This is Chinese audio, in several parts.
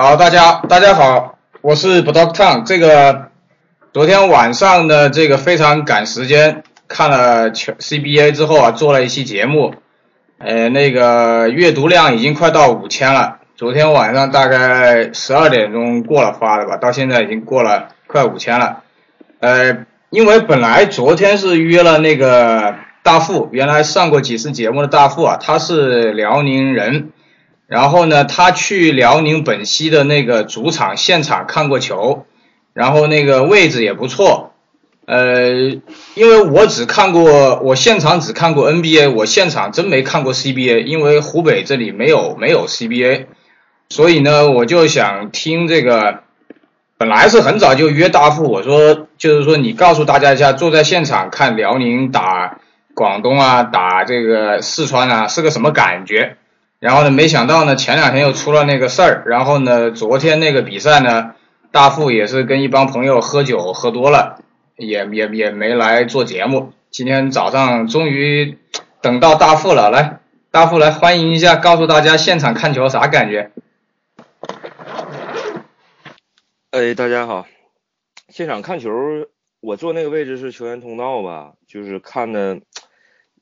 好，大家大家好，我是 b d o c t o n 这个昨天晚上的这个非常赶时间，看了全 CBA 之后啊，做了一期节目，呃，那个阅读量已经快到五千了。昨天晚上大概十二点钟过了发的吧，到现在已经过了快五千了。呃，因为本来昨天是约了那个大富，原来上过几次节目的大富啊，他是辽宁人。然后呢，他去辽宁本溪的那个主场现场看过球，然后那个位置也不错。呃，因为我只看过，我现场只看过 NBA，我现场真没看过 CBA，因为湖北这里没有没有 CBA，所以呢，我就想听这个。本来是很早就约大富，我说就是说你告诉大家一下，坐在现场看辽宁打广东啊，打这个四川啊，是个什么感觉？然后呢，没想到呢，前两天又出了那个事儿。然后呢，昨天那个比赛呢，大富也是跟一帮朋友喝酒喝多了，也也也没来做节目。今天早上终于等到大富了，来，大富来欢迎一下，告诉大家现场看球啥感觉？哎，大家好，现场看球，我坐那个位置是球员通道吧，就是看的。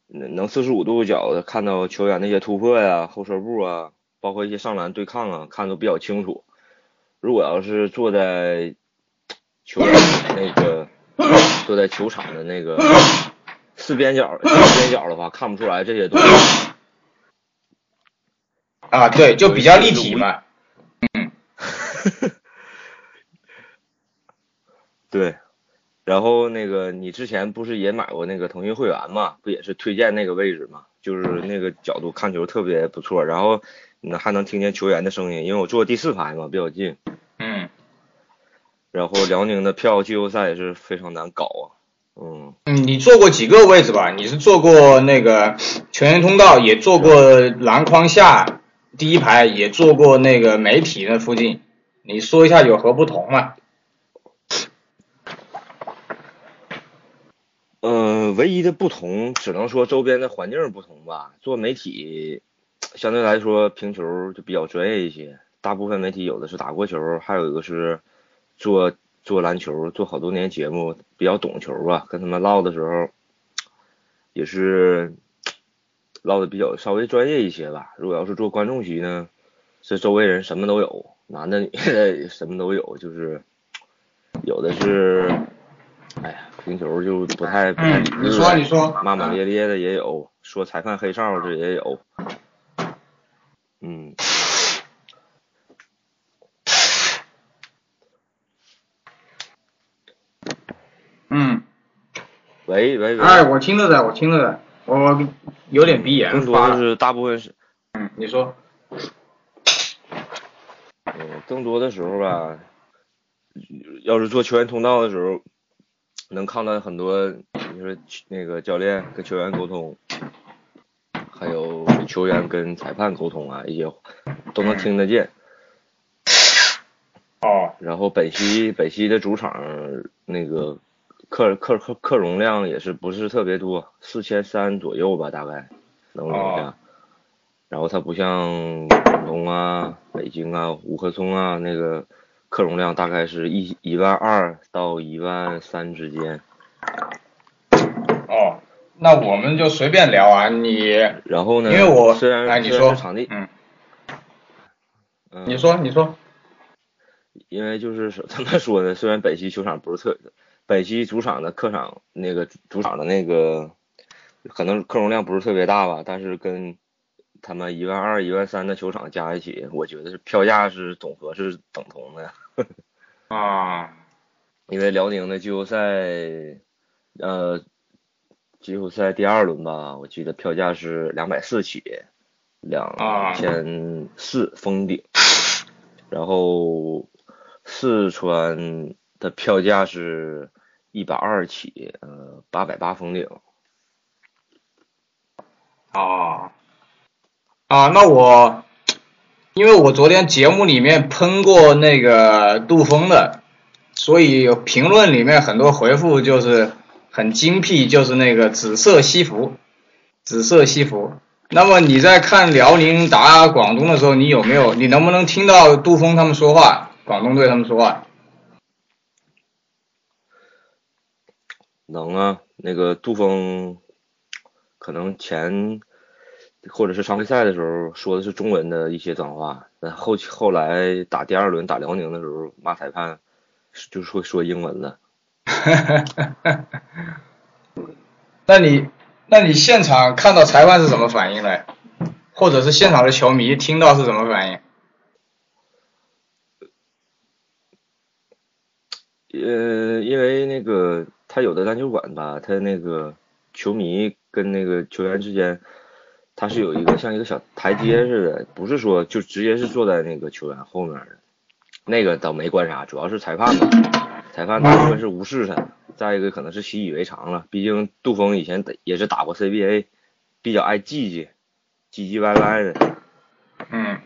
能四十五度角的看到球员那些突破呀、后撤步啊，包括一些上篮对抗啊，看都比较清楚。如果要是坐在球员那个坐在球场的那个四边角四边角的话，看不出来这些东西。啊，对，就比较立体嘛。嗯。对。然后那个，你之前不是也买过那个腾讯会员嘛？不也是推荐那个位置嘛？就是那个角度看球特别不错，然后那还能听见球员的声音，因为我坐第四排嘛，比较近。嗯。然后辽宁的票季后赛也是非常难搞啊。嗯。嗯，你坐过几个位置吧？你是坐过那个球员通道，也坐过篮筐下第一排，也坐过那个媒体那附近。你说一下有何不同嘛？唯一的不同只能说周边的环境不同吧。做媒体相对来说评球就比较专业一些，大部分媒体有的是打过球，还有一个是做做篮球，做好多年节目，比较懂球吧。跟他们唠的时候也是唠的比较稍微专业一些吧。如果要是做观众席呢，这周围人什么都有，男的女的什么都有，就是有的是。哎呀，评球就不太不太理智，你说你说，骂骂咧咧的也有，说裁判黑哨的也有，嗯，嗯，喂喂喂，哎，我听着的，我听着的，我有点鼻炎，更多的是大部分是，嗯，你说，嗯，更多的时候吧，要是做球员通道的时候。能看到很多，你说那个教练跟球员沟通，还有球员跟裁判沟通啊，一些都能听得见。哦。然后本溪本溪的主场那个客客客客容量也是不是特别多，四千三左右吧，大概能容下。然后它不像广东啊、北京啊、五棵松啊那个。客容量大概是一一万二到一万三之间。哦，那我们就随便聊啊，你。然后呢？因为我虽然哎，你说场地，嗯，你说你说。因为就是怎么说 呢？虽然本溪球场不是特，本溪主场的客场那个主场的那个，可能客容量不是特别大吧，但是跟。他们一万二、一万三的球场加一起，我觉得是票价是总和是等同的。啊，因为辽宁的季后赛，呃，季后赛第二轮吧，我记得票价是两百四起，两千四封顶。然后四川的票价是一百二起，呃，八百八封顶。啊。啊，那我，因为我昨天节目里面喷过那个杜峰的，所以评论里面很多回复就是很精辟，就是那个紫色西服，紫色西服，那么你在看辽宁打广东的时候，你有没有？你能不能听到杜峰他们说话？广东队他们说话？能啊，那个杜峰可能前或者是常规赛的时候说的是中文的一些脏话，但后后来打第二轮打辽宁的时候骂裁判，就是会说英文了。那你？那你现场看到裁判是什么反应嘞？或者是现场的球迷听到是什么反应？呃，因为那个他有的篮球馆吧，他那个球迷跟那个球员之间，他是有一个像一个小台阶似的，不是说就直接是坐在那个球员后面的，那个倒没观察，主要是裁判嘛，裁判大部分是无视他。再一个可能是习以为常了，毕竟杜峰以前也是打过 CBA，比较爱唧唧，唧唧歪歪的。嗯。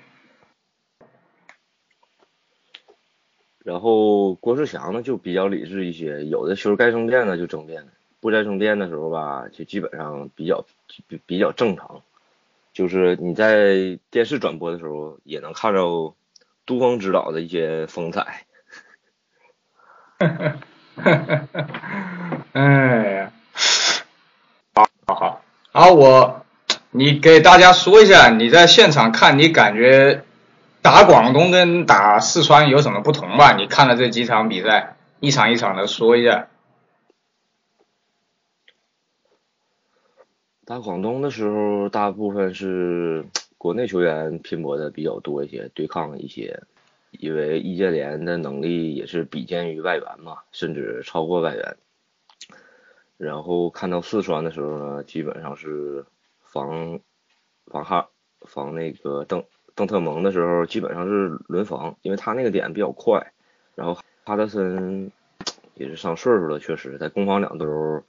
然后郭士强呢就比较理智一些，有的球该争辩的就争辩，不该争辩的时候吧，就基本上比较比比较正常。就是你在电视转播的时候也能看到杜峰指导的一些风采。哈哈哈！哎呀，好，好，好，好，我，你给大家说一下，你在现场看，你感觉打广东跟打四川有什么不同吧？你看了这几场比赛，一场一场的说一下。打广东的时候，大部分是国内球员拼搏的比较多一些，对抗一些。因为易建联的能力也是比肩于外援嘛，甚至超过外援。然后看到四川的时候呢，基本上是防防哈防那个邓邓特蒙的时候，基本上是轮防，因为他那个点比较快。然后哈德森也是上岁数了，确实在攻防两头，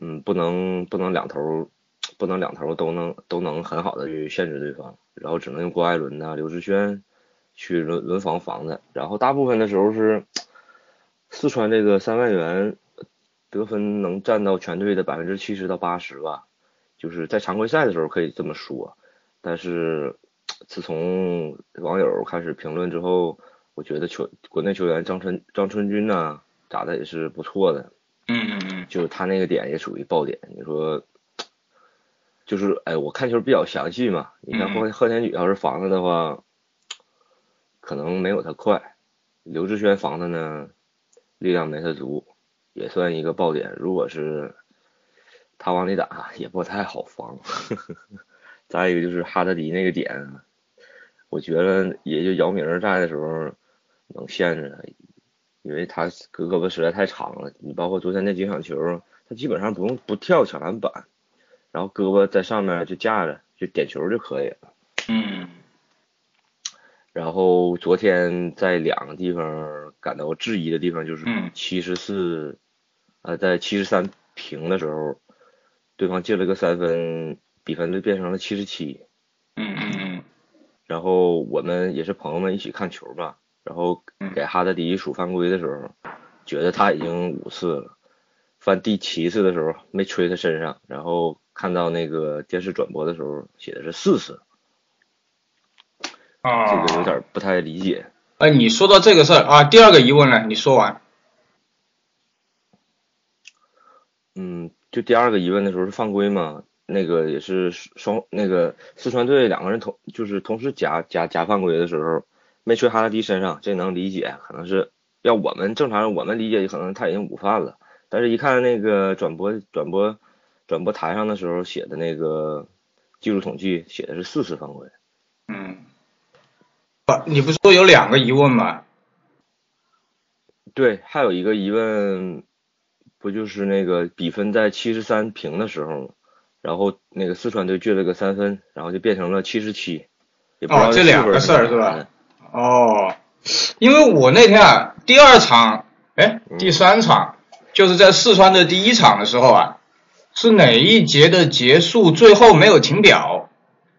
嗯，不能不能两头不能两头都能都能很好的去限制对方，然后只能用郭艾伦呐、刘志轩。去轮轮防防他，然后大部分的时候是四川这个三外援得分能占到全队的百分之七十到八十吧，就是在常规赛的时候可以这么说，但是自从网友开始评论之后，我觉得球国内球员张春张春军呢打的也是不错的，嗯嗯。嗯，就他那个点也属于爆点，你说就是哎我看球比较详细嘛，你看贺贺天举要是防他的话。可能没有他快，刘志轩防他呢，力量没他足，也算一个爆点。如果是他往里打，也不太好防。再一个就是哈德迪那个点，我觉得也就姚明在的时候能限制他，因为他胳膊实在太长了。你包括昨天那几场球，他基本上不用不跳抢篮板，然后胳膊在上面就架着，就点球就可以了。嗯。然后昨天在两个地方感到质疑的地方就是七十四，呃，在七十三平的时候，对方进了个三分，比分就变成了七十七。嗯嗯嗯。然后我们也是朋友们一起看球吧，然后给哈德迪数犯规的时候，觉得他已经五次了，犯第七次的时候没吹他身上，然后看到那个电视转播的时候写的是四次。啊，这个有点不太理解。哎，你说到这个事儿啊，第二个疑问呢，你说完。嗯，就第二个疑问的时候是犯规嘛？那个也是双那个四川队两个人同就是同时夹夹夹犯规的时候，没吹哈拉迪身上，这能理解，可能是要我们正常我们理解可能他已经午饭了，但是一看那个转播转播转播台上的时候写的那个技术统计写的是四次犯规。嗯。不你不是说有两个疑问吗？对，还有一个疑问，不就是那个比分在七十三平的时候，然后那个四川队进了个三分，然后就变成了七十七。哦，这两个事儿是吧？哦，因为我那天啊，第二场，哎，第三场，就是在四川的第一场的时候啊，是哪一节的结束最后没有停表，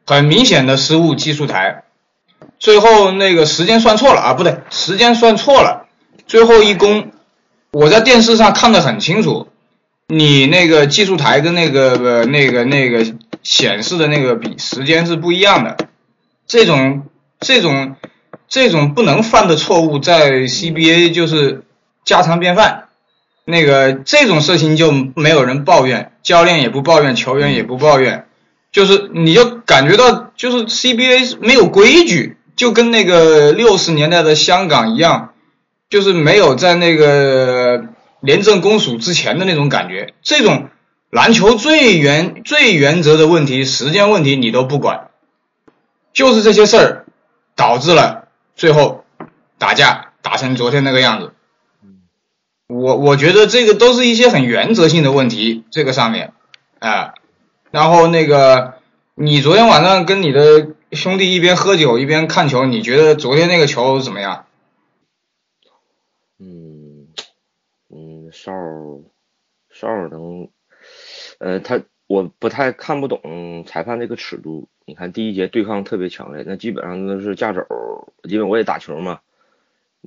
很明显的失误技术台。最后那个时间算错了啊，不对，时间算错了。最后一攻，我在电视上看得很清楚，你那个技术台跟那个呃那个那个显示的那个比时间是不一样的。这种这种这种不能犯的错误，在 CBA 就是家常便饭。那个这种事情就没有人抱怨，教练也不抱怨，球员也不抱怨，就是你就感觉到就是 CBA 没有规矩，就跟那个六十年代的香港一样，就是没有在那个廉政公署之前的那种感觉。这种篮球最原最原则的问题，时间问题你都不管，就是这些事儿导致了最后打架打成昨天那个样子。我我觉得这个都是一些很原则性的问题，这个上面，啊，然后那个你昨天晚上跟你的兄弟一边喝酒一边看球，你觉得昨天那个球怎么样？嗯嗯，哨哨能，呃，他我不太看不懂裁判这个尺度。你看第一节对抗特别强烈，那基本上都是架肘，因为我也打球嘛。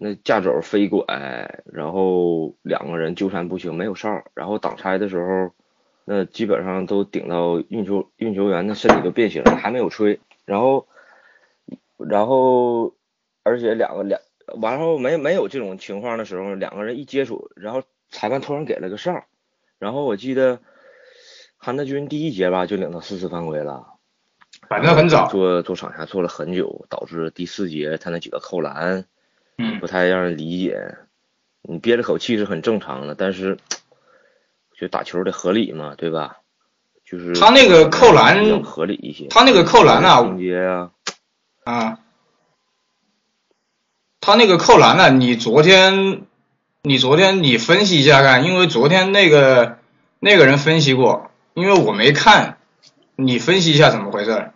那架肘飞拐，然后两个人纠缠不清，没有哨，然后挡拆的时候，那基本上都顶到运球运球员的身体都变形了，还没有吹，然后，然后，而且两个两完后没没有这种情况的时候，两个人一接触，然后裁判突然给了个哨，然后我记得韩德君第一节吧就领到四次犯规了，反正很早，坐坐场下坐了很久，导致第四节他那几个扣篮。嗯，不太让人理解。你憋着口气是很正常的，但是，就打球得合理嘛，对吧？就是他那个扣篮合理一些。他那个扣篮啊，情节啊，啊，他那个扣篮呢？你昨天，你昨天你分析一下看，因为昨天那个那个人分析过，因为我没看，你分析一下怎么回事？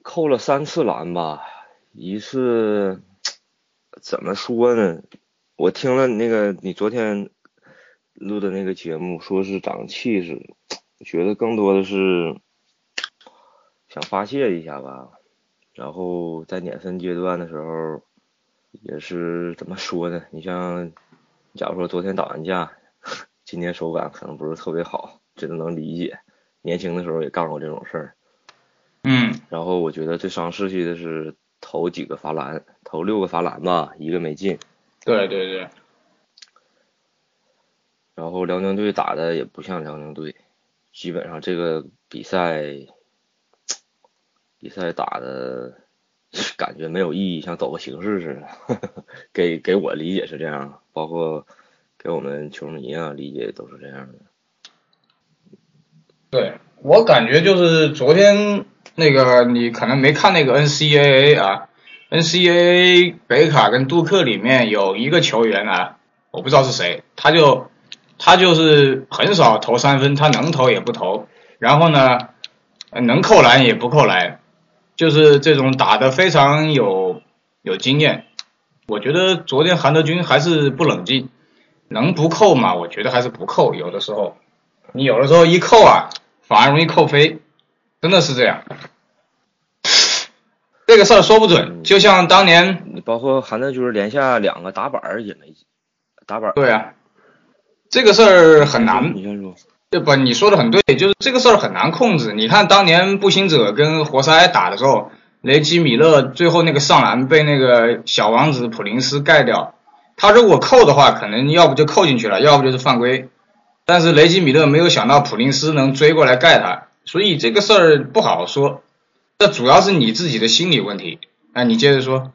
扣了三次篮吧，一次怎么说呢？我听了那个你昨天录的那个节目，说是长气势，觉得更多的是想发泄一下吧。然后在碾分阶段的时候，也是怎么说呢？你像，假如说昨天打完架，今天手感可能不是特别好，这都能理解。年轻的时候也干过这种事儿。嗯，然后我觉得最伤士气的是投几个罚篮，投六个罚篮吧，一个没进。对对对。然后辽宁队打的也不像辽宁队，基本上这个比赛 比赛打的 感觉没有意义，像走个形式似的。给给我理解是这样，包括给我们球迷啊理解都是这样的。对我感觉就是昨天。那个你可能没看那个 NCAA 啊，NCAA 北卡跟杜克里面有一个球员啊，我不知道是谁，他就他就是很少投三分，他能投也不投，然后呢，能扣篮也不扣篮，就是这种打的非常有有经验。我觉得昨天韩德君还是不冷静，能不扣吗？我觉得还是不扣，有的时候你有的时候一扣啊，反而容易扣飞。真的是这样，这个事儿说不准。就像当年，你包括韩德君连下两个打板也没打板。对啊，这个事儿很难。你先说。对不？你说的很对，就是这个事儿很难控制。你看当年步行者跟活塞打的时候，雷吉米勒最后那个上篮被那个小王子普林斯盖掉，他如果扣的话，可能要不就扣进去了，要不就是犯规。但是雷吉米勒没有想到普林斯能追过来盖他。所以这个事儿不好说，这主要是你自己的心理问题。哎，你接着说。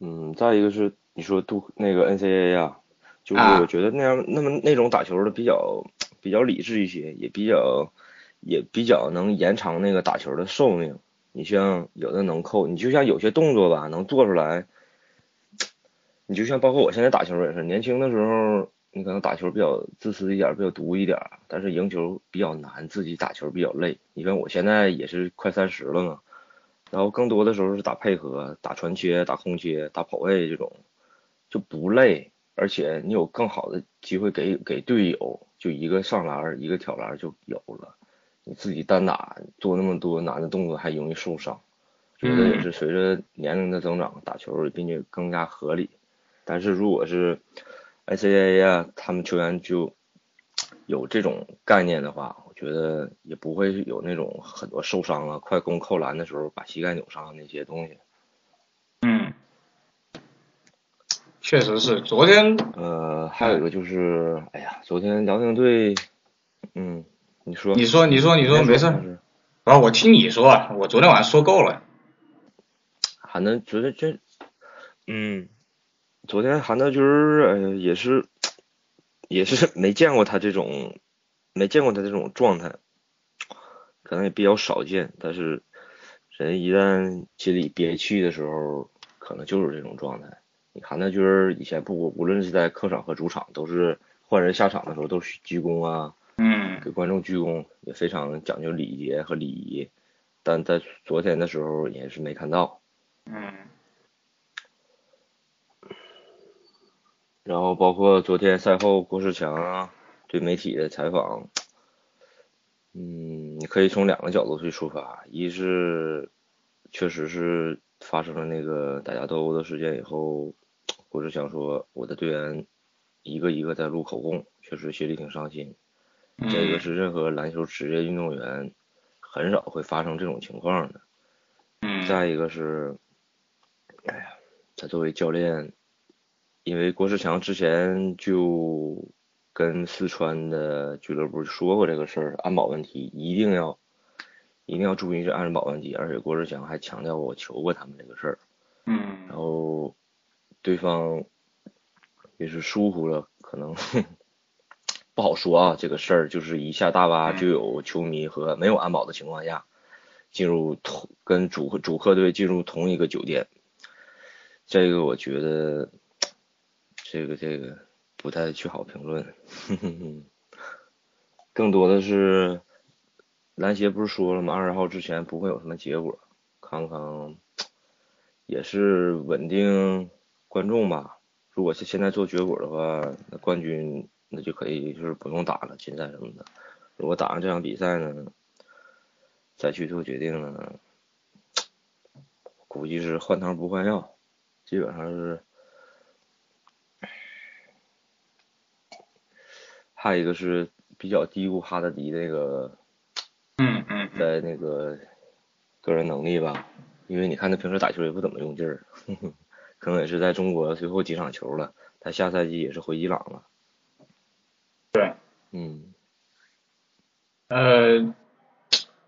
嗯，再一个是你说杜那个 NCAA 啊，就是我觉得那样那么那种打球的比较比较理智一些，也比较也比较能延长那个打球的寿命。你像有的能扣，你就像有些动作吧，能做出来。你就像包括我现在打球也是，年轻的时候。你可能打球比较自私一点，比较毒一点，但是赢球比较难，自己打球比较累。你看我现在也是快三十了嘛，然后更多的时候是打配合、打传切、打空切、打跑位这种，就不累，而且你有更好的机会给给队友，就一个上篮，一个挑篮就有了。你自己单打做那么多难的动作，还容易受伤。觉得也是随着年龄的增长，打球并且更加合理。但是如果是 NCAA 啊，他们球员就有这种概念的话，我觉得也不会有那种很多受伤啊、快攻扣篮的时候把膝盖扭伤那些东西。嗯，确实是。昨天呃，还有一个就是，哎呀，昨天辽宁队，嗯，你说，你说你说你说没事儿是啊，我听你说，啊，我昨天晚上说够了。韩德昨天真，嗯，昨天韩德军儿呃也是也是没见过他这种没见过他这种状态，可能也比较少见。但是人一旦心里憋气的时候，可能就是这种状态。你看那军儿以前不无论是在客场和主场，都是换人下场的时候都是鞠躬啊，嗯给观众鞠躬，也非常讲究礼节和礼仪。但在昨天的时候也是没看到。嗯然后包括昨天赛后郭士强啊对媒体的采访，嗯，你可以从两个角度去出发，一是确实是发生了那个打架斗殴的事件以后，郭志强说我的队员一个一个在录口供，确实心里挺伤心。嗯，这个是任何篮球职业运动员很少会发生这种情况的。嗯再一个是，哎呀，他作为教练，因为郭士强之前就跟四川的俱乐部说过这个事儿，安保问题一定要一定要注意这安保问题，而且郭士强还强调我求过他们这个事儿，嗯然后对方也是疏忽了，可能 不好说啊，这个事儿就是一下大巴就有球迷和没有安保的情况下。进入同跟主主客队进入同一个酒店，这个我觉得，这个这个不太去好评论，更多的是篮协不是说了吗？二十号之前不会有什么结果，康康也是稳定观众吧。如果是现在做结果的话，那冠军那就可以就是不用打了，禁赛什么的。如果打上这场比赛呢？再去做决定呢，估计是换汤不换药，基本上是。还有一个是比较低估哈德迪那个，嗯嗯在那个个人能力吧，因为你看他平时打球也不怎么用劲儿，可能也是在中国最后几场球了，他下赛季也是回伊朗了。对，嗯，呃，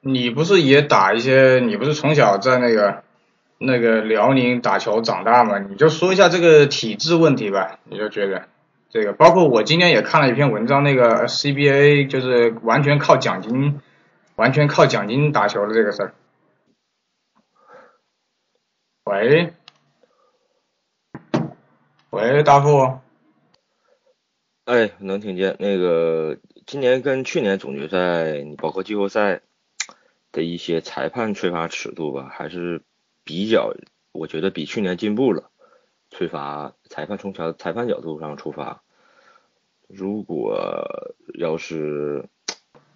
你不是也打一些？你不是从小在那个那个辽宁打球长大吗？你就说一下这个体制问题吧。你就觉得这个，包括我今天也看了一篇文章，那个 CBA 就是完全靠奖金，完全靠奖金打球的这个事儿。喂，喂，大富，哎，能听见那个今年跟去年总决赛，包括季后赛的一些裁判吹罚尺度吧，还是比较，我觉得比去年进步了。吹罚裁判从裁裁判角度上出发，如果要是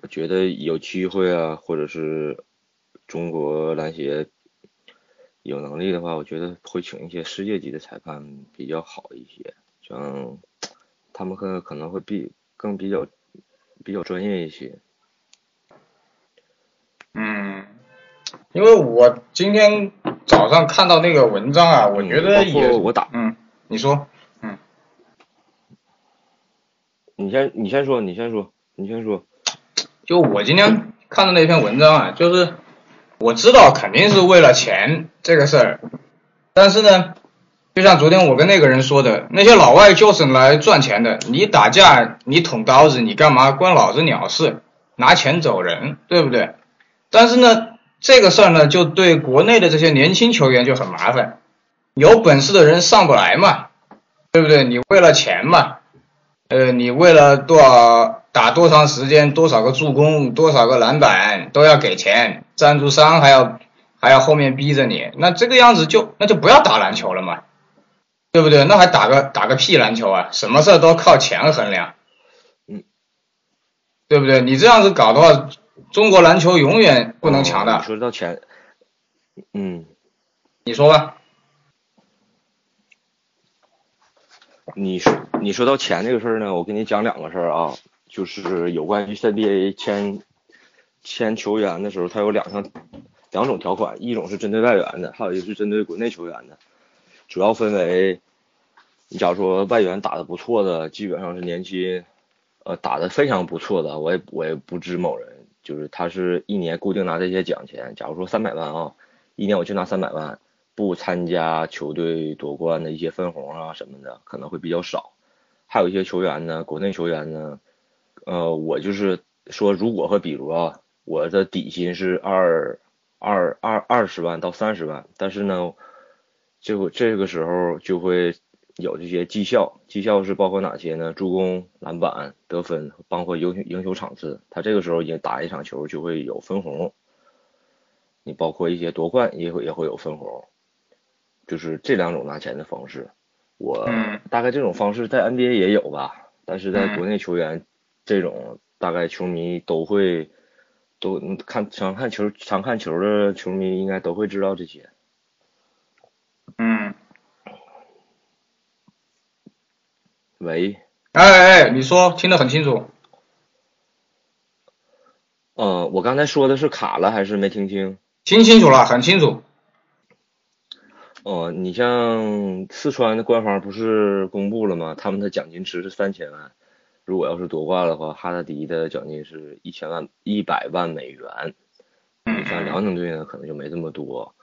觉得有机会啊，或者是中国篮协有能力的话，我觉得会请一些世界级的裁判比较好一些，像 他们可可能会比更比较比较专业一些。嗯，因为我今天早上看到那个文章啊，我觉得也，我打，嗯，你说嗯，你先你先说，你先说，你先说。就我今天看的那篇文章啊，就是我知道肯定是为了钱这个事儿，但是呢，就像昨天我跟那个人说的，那些老外就是来赚钱的，你打架你捅刀子你干嘛关老子鸟事？拿钱走人，对不对？但是呢，这个事儿呢，就对国内的这些年轻球员就很麻烦，有本事的人上不来嘛，对不对？你为了钱嘛，呃，你为了多少打多长时间，多少个助攻，多少个篮板都要给钱，赞助商还要还要后面逼着你，那这个样子就那就不要打篮球了嘛，对不对？那还打个打个屁篮球啊？什么事都靠钱衡量，嗯，对不对？你这样子搞的话，中国篮球永远不能强的。哦你说到钱，嗯，你说吧。你说你说到钱这个事儿呢，我跟你讲两个事儿啊，就是有关于 CBA 签签球员的时候，它有两项两种条款，一种是针对外援的，还有一个是针对国内球员的，主要分为，你假如说外援打的不错的，基本上是年薪，呃，打的非常不错的，我也我也不知某人，就是他是一年固定拿这些奖钱，假如说三百万啊，一年我就拿三百万。不参加球队夺冠的一些分红啊什么的可能会比较少，还有一些球员呢，国内球员呢，呃，我就是说，如果和比如啊，我的底薪是二二二二十万到三十万，但是呢，就这个时候就会有这些绩效，绩效是包括哪些呢？助攻、篮板、得分，包括赢赢球场次，他这个时候也打一场球就会有分红，你包括一些夺冠也会也会有分红。就是这两种拿钱的方式，我大概这种方式在 NBA 也有吧，但是在国内球员这种大概球迷都会都看常看球常看球的球迷应该都会知道这些。嗯。喂。哎哎哎，你说，听得很清楚。嗯，我刚才说的是卡了还是没听清？听清楚了，很清楚。哦，你像四川的官方不是公布了吗？他们的奖金池是三千万，如果要是夺冠的话，哈达迪的奖金是一千万一百万美元。你像辽宁队呢，可能就没这么多，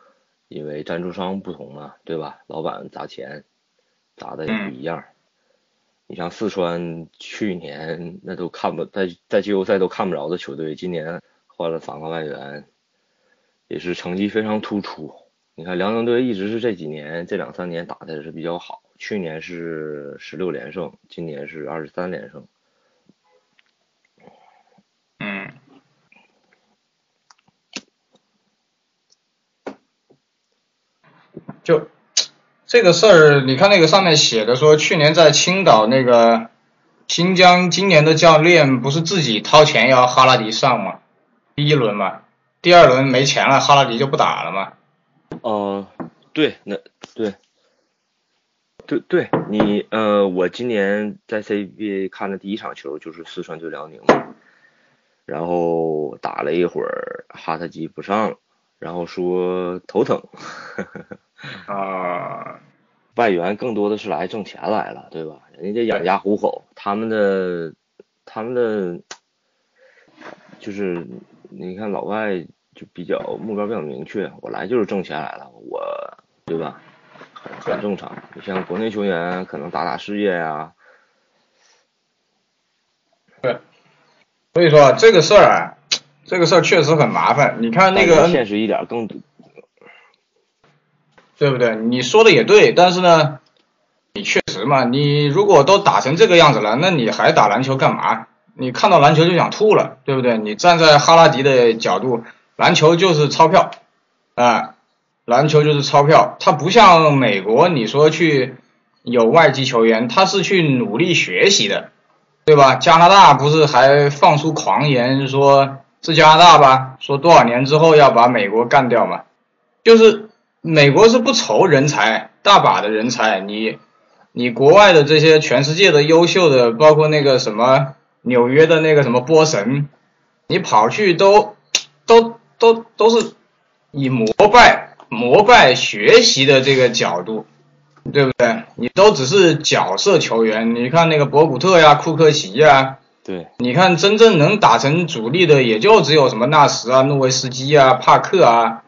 因为赞助商不同嘛，对吧？老板砸钱砸的也不一样。你像四川去年那都看不在在季后赛都看不着的球队，今年换了三个外援，也是成绩非常突出。你看辽宁队一直是这几年这两三年打的是比较好，去年是十六连胜，今年是二十三连胜。嗯。就这个事儿，你看那个上面写的说，去年在青岛那个新疆，今年的教练不是自己掏钱要哈拉迪上吗？第一轮嘛，第二轮没钱了，哈拉迪就不打了嘛。哦，对，那对，对对，你呃，我今年在 CBA 看的第一场球就是四川对辽宁嘛，然后打了一会儿，哈特基不上了，然后说头疼，啊，外援更多的是来挣钱来了，对吧？人家养家糊口，他们的他们的就是你看老外。就比较目标比较明确，我来就是挣钱来了，我对吧？很很正常。你像国内球员可能打打事业呀。对，所以说这个事儿啊，这个事儿确实很麻烦。你看那个现实一点更，对不对？你说的也对，但是呢，你确实嘛，你如果都打成这个样子了，那你还打篮球干嘛？你看到篮球就想吐了，对不对？你站在哈拉迪的角度。篮球就是钞票，啊，篮球就是钞票。它不像美国，你说去有外籍球员，他是去努力学习的，对吧？加拿大不是还放出狂言说，是加拿大吧？说多少年之后要把美国干掉嘛？就是美国是不愁人才，大把的人才。你你国外的这些全世界的优秀的，包括那个什么纽约的那个什么波神，你跑去都都。都都是以膜拜膜拜学习的这个角度，对不对？你都只是角色球员，你看那个博古特呀、库克奇呀，对，你看真正能打成主力的也就只有什么纳什啊、诺维斯基啊、帕克啊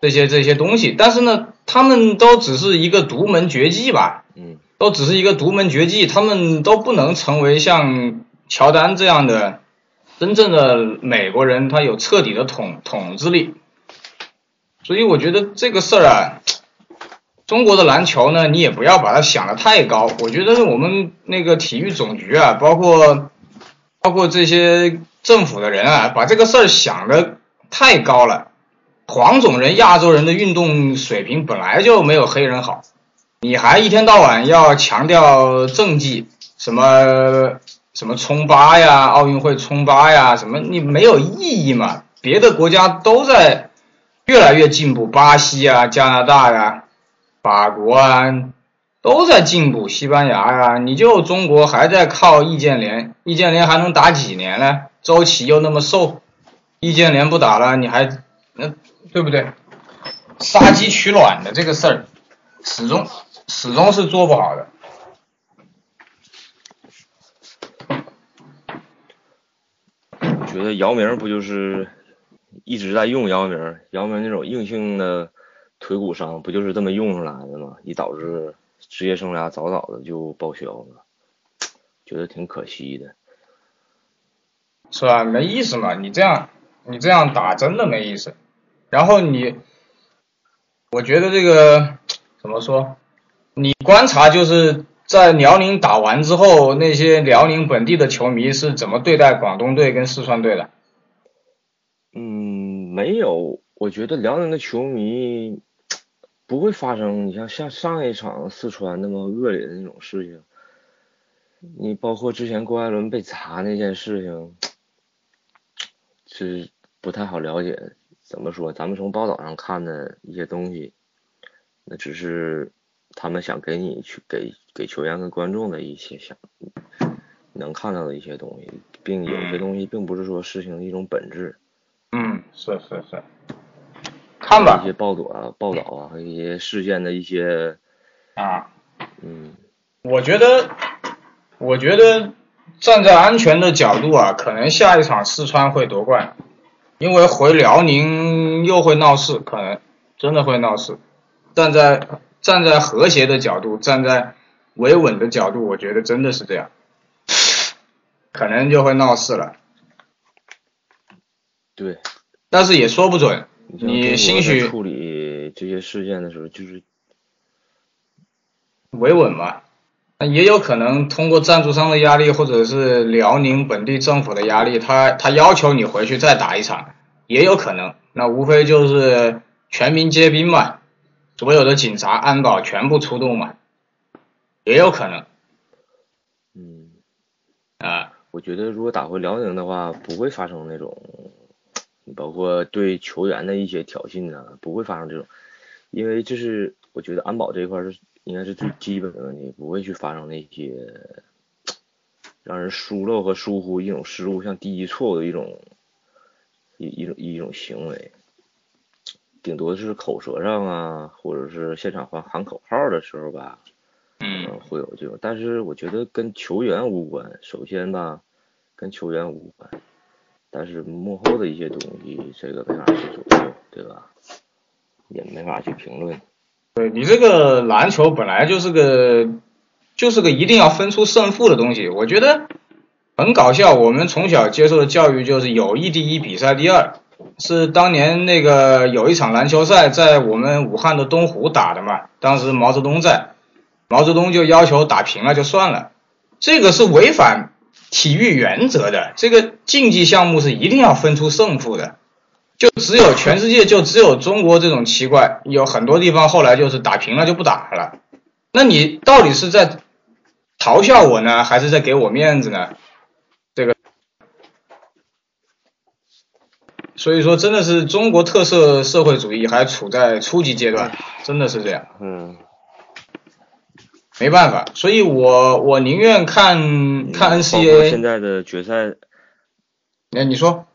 这些这些东西，但是呢，他们都只是一个独门绝技吧，嗯，都只是一个独门绝技，他们都不能成为像乔丹这样的。真正的美国人，他有彻底的统统治力，所以我觉得这个事儿啊，中国的篮球呢，你也不要把它想的太高。我觉得我们那个体育总局啊，包括包括这些政府的人啊，把这个事儿想的太高了。黄种人、亚洲人的运动水平本来就没有黑人好，你还一天到晚要强调政绩，什么？什么冲八呀，奥运会冲八呀，什么你没有意义嘛？别的国家都在越来越进步，巴西啊、加拿大呀、法国啊、都在进步。西班牙呀，你就中国还在靠易建联，易建联还能打几年呢？周琦又那么瘦，易建联不打了，你还那对不对？杀鸡取卵的这个事儿，始终始终是做不好的。觉得姚明不就是一直在用姚明，姚明那种硬性的腿骨伤不就是这么用出来的吗？以导致职业生涯早早的就报销了，觉得挺可惜的。是吧？没意思嘛，你这样你这样打真的没意思。然后你，我觉得这个怎么说？你观察就是在辽宁打完之后，那些辽宁本地的球迷是怎么对待广东队跟四川队的？嗯，没有，我觉得辽宁的球迷不会发生你像像上一场四川那么恶劣的那种事情。你包括之前郭艾伦被砸那件事情。是不太好了解，怎么说？咱们从报道上看的一些东西，那只是他们想给你去给给球员跟观众的一些想能看到的一些东西，并有些东西并不是说事情的一种本质。嗯，是是是。看吧。一些报道啊，报道啊，和一些事件的一些啊，嗯，我觉得，我觉得。站在安全的角度啊，可能下一场四川会夺冠，因为回辽宁又会闹事，可能真的会闹事。站在站在和谐的角度，站在维稳的角度，我觉得真的是这样，可能就会闹事了。对，但是也说不准。你兴许处理这些事件的时候，就是维稳嘛。那也有可能通过赞助商的压力，或者是辽宁本地政府的压力，他他要求你回去再打一场，也有可能。那无非就是全民皆兵嘛，所有的警察、安保全部出动嘛，也有可能。嗯，啊，我觉得如果打回辽宁的话，不会发生那种，包括对球员的一些挑衅啊，不会发生这种，因为这是我觉得安保这一块是。应该是最基本的问题，不会去发生那些让人疏漏和疏忽一种失误，像低级错误的一种一一种一种行为，顶多是口舌上啊，或者是现场喊喊口号的时候吧，嗯，会有这种，但是我觉得跟球员无关，首先吧，跟球员无关，但是幕后的一些东西，这个没法去左右，对吧？也没法去评论。对你这个篮球本来就是个，就是个一定要分出胜负的东西。我觉得很搞笑。我们从小接受的教育就是友谊第一，比赛第二。是当年那个有一场篮球赛在我们武汉的东湖打的嘛，当时毛泽东在，毛泽东就要求打平了就算了。这个是违反体育原则的，这个竞技项目是一定要分出胜负的。就只有全世界就只有中国这种奇怪，有很多地方后来就是打平了就不打了。那你到底是在嘲笑我呢，还是在给我面子呢？这个，所以说真的是中国特色社会主义还处在初级阶段，真的是这样。嗯，没办法，所以我我宁愿看看 NCAA 现在的决赛。哎，你说。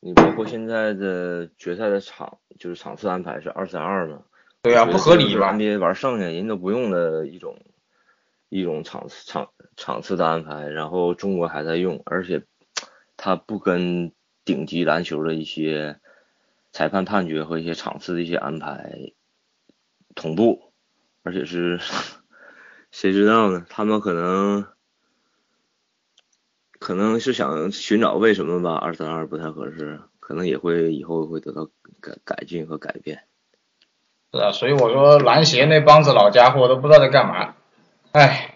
你包括现在的决赛的场，就是场次安排是二三二嘛？对啊，不合理吧？NBA 玩剩下人都不用的一种一种场次场场次的安排，然后中国还在用，而且他不跟顶级篮球的一些裁判判决和一些场次的一些安排同步，而且是谁知道呢？他们可能。可能是想寻找为什么吧，二三二不太合适，可能也会以后会得到改改进和改变。是啊，所以我说篮协那帮子老家伙都不知道在干嘛。哎，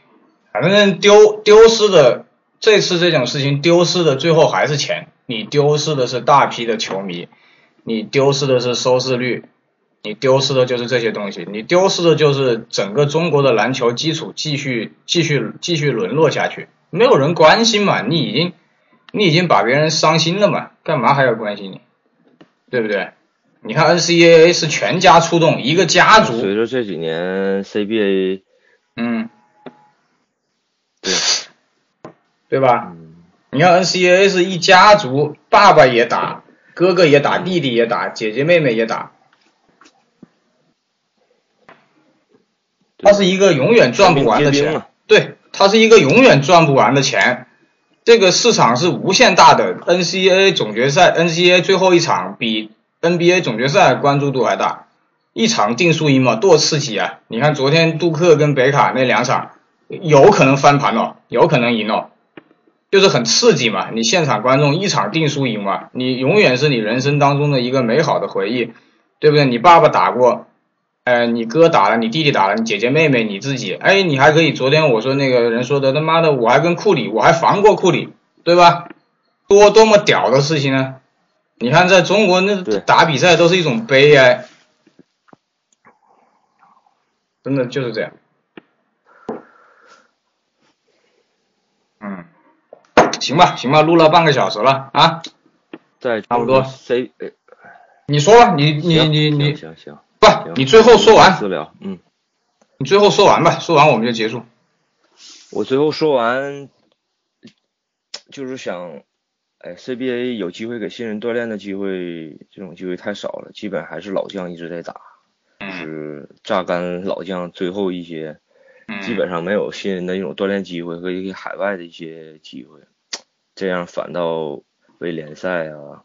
反正丢丢失的这次这种事情丢失的最后还是钱，你丢失的是大批的球迷，你丢失的是收视率，你丢失的就是这些东西，你丢失的就是整个中国的篮球基础继续继续继续沦落下去。没有人关心嘛，你已经，你已经把别人伤心了嘛，干嘛还要关心你，对不对？你看 NCAA 是全家出动，一个家族。随着这几年 CBA，嗯，对，对吧？嗯，你看 NCAA 是一家族，爸爸也打，哥哥也打，弟弟也打，姐姐妹妹也打。它是一个永远赚不完的钱对，它是一个永远赚不完的钱。这个市场是无限大的，NCAA 总决赛，NCAA 最后一场比 NBA 总决赛关注度还大，一场定输赢嘛，多刺激啊！你看昨天杜克跟北卡那两场，有可能翻盘哦，有可能赢哦，就是很刺激嘛。你现场观众一场定输赢嘛，你永远是你人生当中的一个美好的回忆，对不对？你爸爸打过，呃，你哥打了，你弟弟打了，你姐姐妹妹你自己，哎，你还可以。昨天我说那个人说的，他妈的，我还跟库里，我还防过库里，对吧？多多么屌的事情呢？你看，在中国那打比赛都是一种悲哀，真的就是这样。行吧，行吧，录了半个小时了啊，在差不多。C，呃你说吧，你你你你行行行，不，你最后说完，私聊，嗯，你最后说完吧，说完我们就结束。我最后说完，就是想，哎，CBA 有机会给新人锻炼的机会，这种机会太少了，基本还是老将一直在打，就嗯是榨干老将最后一些，基本上没有新人的一种锻炼机会和一些海外的一些机会，这样反倒为联赛啊，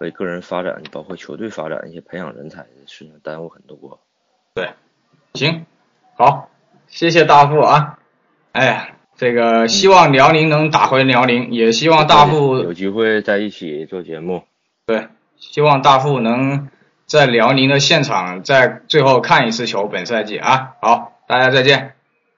为个人发展，包括球队发展一些培养人才的事情耽误很多。对行，好，谢谢大富啊。哎呀，这个希望辽宁能打回辽宁，也希望大富有机会在一起做节目。对，希望大富能在辽宁的现场再最后看一次球，本赛季啊。好，大家再见。